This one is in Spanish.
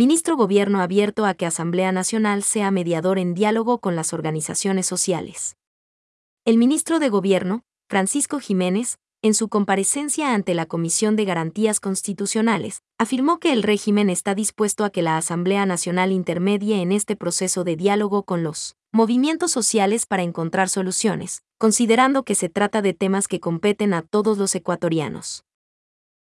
Ministro Gobierno abierto a que Asamblea Nacional sea mediador en diálogo con las organizaciones sociales. El ministro de Gobierno, Francisco Jiménez, en su comparecencia ante la Comisión de Garantías Constitucionales, afirmó que el régimen está dispuesto a que la Asamblea Nacional intermedie en este proceso de diálogo con los movimientos sociales para encontrar soluciones, considerando que se trata de temas que competen a todos los ecuatorianos.